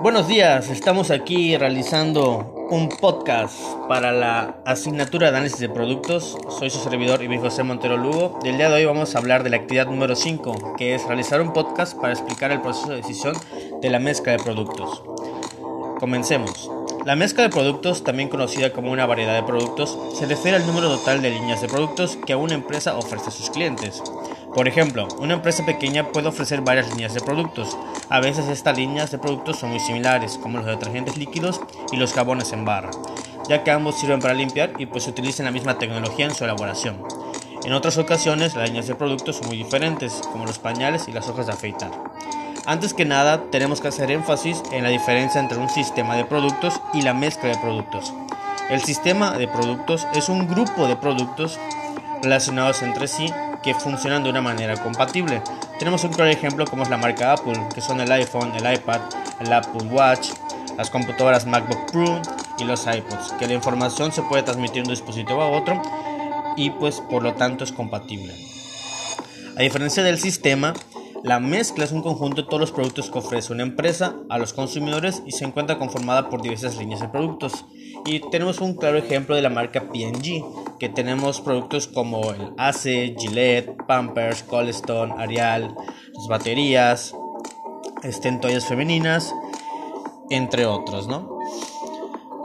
Buenos días, estamos aquí realizando un podcast para la asignatura de análisis de productos. Soy su servidor y José Montero Lugo. Y el día de hoy vamos a hablar de la actividad número 5, que es realizar un podcast para explicar el proceso de decisión de la mezcla de productos. Comencemos. La mezcla de productos, también conocida como una variedad de productos, se refiere al número total de líneas de productos que una empresa ofrece a sus clientes. Por ejemplo, una empresa pequeña puede ofrecer varias líneas de productos. A veces estas líneas de productos son muy similares, como los detergentes líquidos y los jabones en barra, ya que ambos sirven para limpiar y pues utilizan la misma tecnología en su elaboración. En otras ocasiones, las líneas de productos son muy diferentes, como los pañales y las hojas de afeitar. Antes que nada, tenemos que hacer énfasis en la diferencia entre un sistema de productos y la mezcla de productos. El sistema de productos es un grupo de productos relacionados entre sí que funcionan de una manera compatible. Tenemos un claro ejemplo como es la marca Apple, que son el iPhone, el iPad, el Apple Watch, las computadoras MacBook Pro y los iPods, que la información se puede transmitir de un dispositivo a otro y pues por lo tanto es compatible. A diferencia del sistema, la mezcla es un conjunto de todos los productos que ofrece una empresa a los consumidores y se encuentra conformada por diversas líneas de productos. Y tenemos un claro ejemplo de la marca P&G, que tenemos productos como el ACE, Gillette, Pampers, Colestone, Arial, las baterías, estén toallas femeninas, entre otros, ¿no?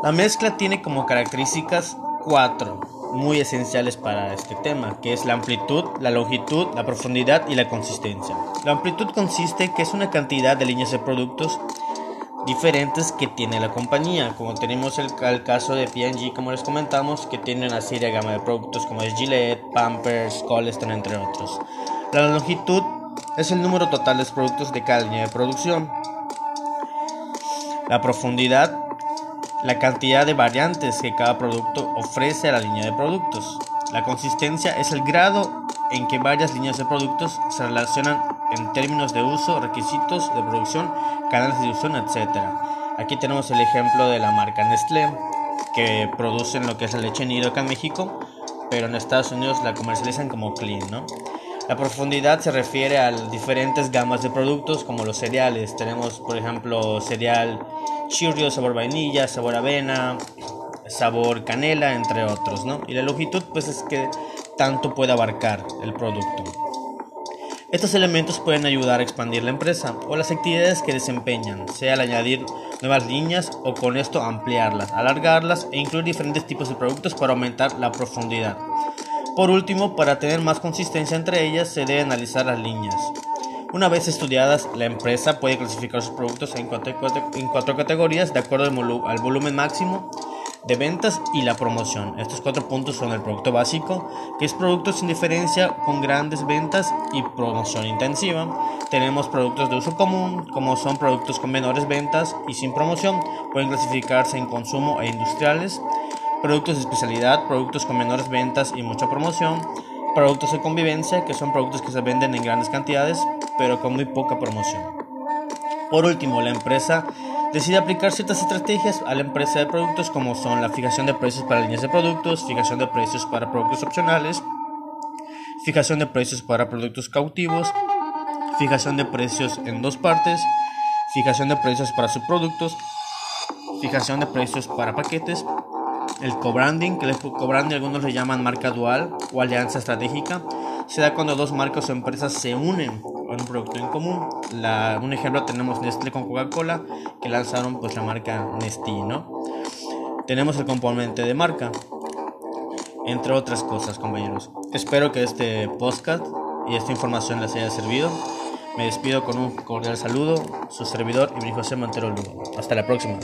La mezcla tiene como características cuatro muy esenciales para este tema, que es la amplitud, la longitud, la profundidad y la consistencia. La amplitud consiste que es una cantidad de líneas de productos diferentes que tiene la compañía, como tenemos el, caso de P&G, como les comentamos, que tiene una serie de gama de productos como es Gillette, Pampers, Coleston, entre otros. La longitud es el número total de productos de cada línea de producción. La profundidad la cantidad de variantes que cada producto ofrece a la línea de productos. La consistencia es el grado en que varias líneas de productos se relacionan en términos de uso, requisitos de producción, canales de distribución, etc. Aquí tenemos el ejemplo de la marca Nestlé, que producen lo que es la leche nido acá en México, pero en Estados Unidos la comercializan como clean, ¿no? La profundidad se refiere a diferentes gamas de productos como los cereales. Tenemos, por ejemplo, cereal Cheerios, sabor vainilla, sabor avena, sabor canela, entre otros, ¿no? Y la longitud, pues es que tanto puede abarcar el producto. Estos elementos pueden ayudar a expandir la empresa o las actividades que desempeñan, sea al añadir nuevas líneas o con esto ampliarlas, alargarlas e incluir diferentes tipos de productos para aumentar la profundidad. Por último, para tener más consistencia entre ellas, se debe analizar las líneas. Una vez estudiadas, la empresa puede clasificar sus productos en cuatro, en cuatro categorías de acuerdo al volumen máximo de ventas y la promoción. Estos cuatro puntos son el producto básico, que es producto sin diferencia con grandes ventas y promoción intensiva. Tenemos productos de uso común, como son productos con menores ventas y sin promoción. Pueden clasificarse en consumo e industriales productos de especialidad, productos con menores ventas y mucha promoción, productos de convivencia, que son productos que se venden en grandes cantidades, pero con muy poca promoción. Por último, la empresa decide aplicar ciertas estrategias a la empresa de productos como son la fijación de precios para líneas de productos, fijación de precios para productos opcionales, fijación de precios para productos cautivos, fijación de precios en dos partes, fijación de precios para subproductos, fijación de precios para paquetes, el co-branding, que el co-branding algunos le llaman marca dual o alianza estratégica, se da cuando dos marcas o empresas se unen. en un producto en común. un ejemplo tenemos Nestlé con Coca-Cola, que lanzaron pues la marca Nestlé, ¿no? Tenemos el componente de marca, entre otras cosas, compañeros. Espero que este podcast y esta información les haya servido. Me despido con un cordial saludo, su servidor mi José Montero Lugo. Hasta la próxima.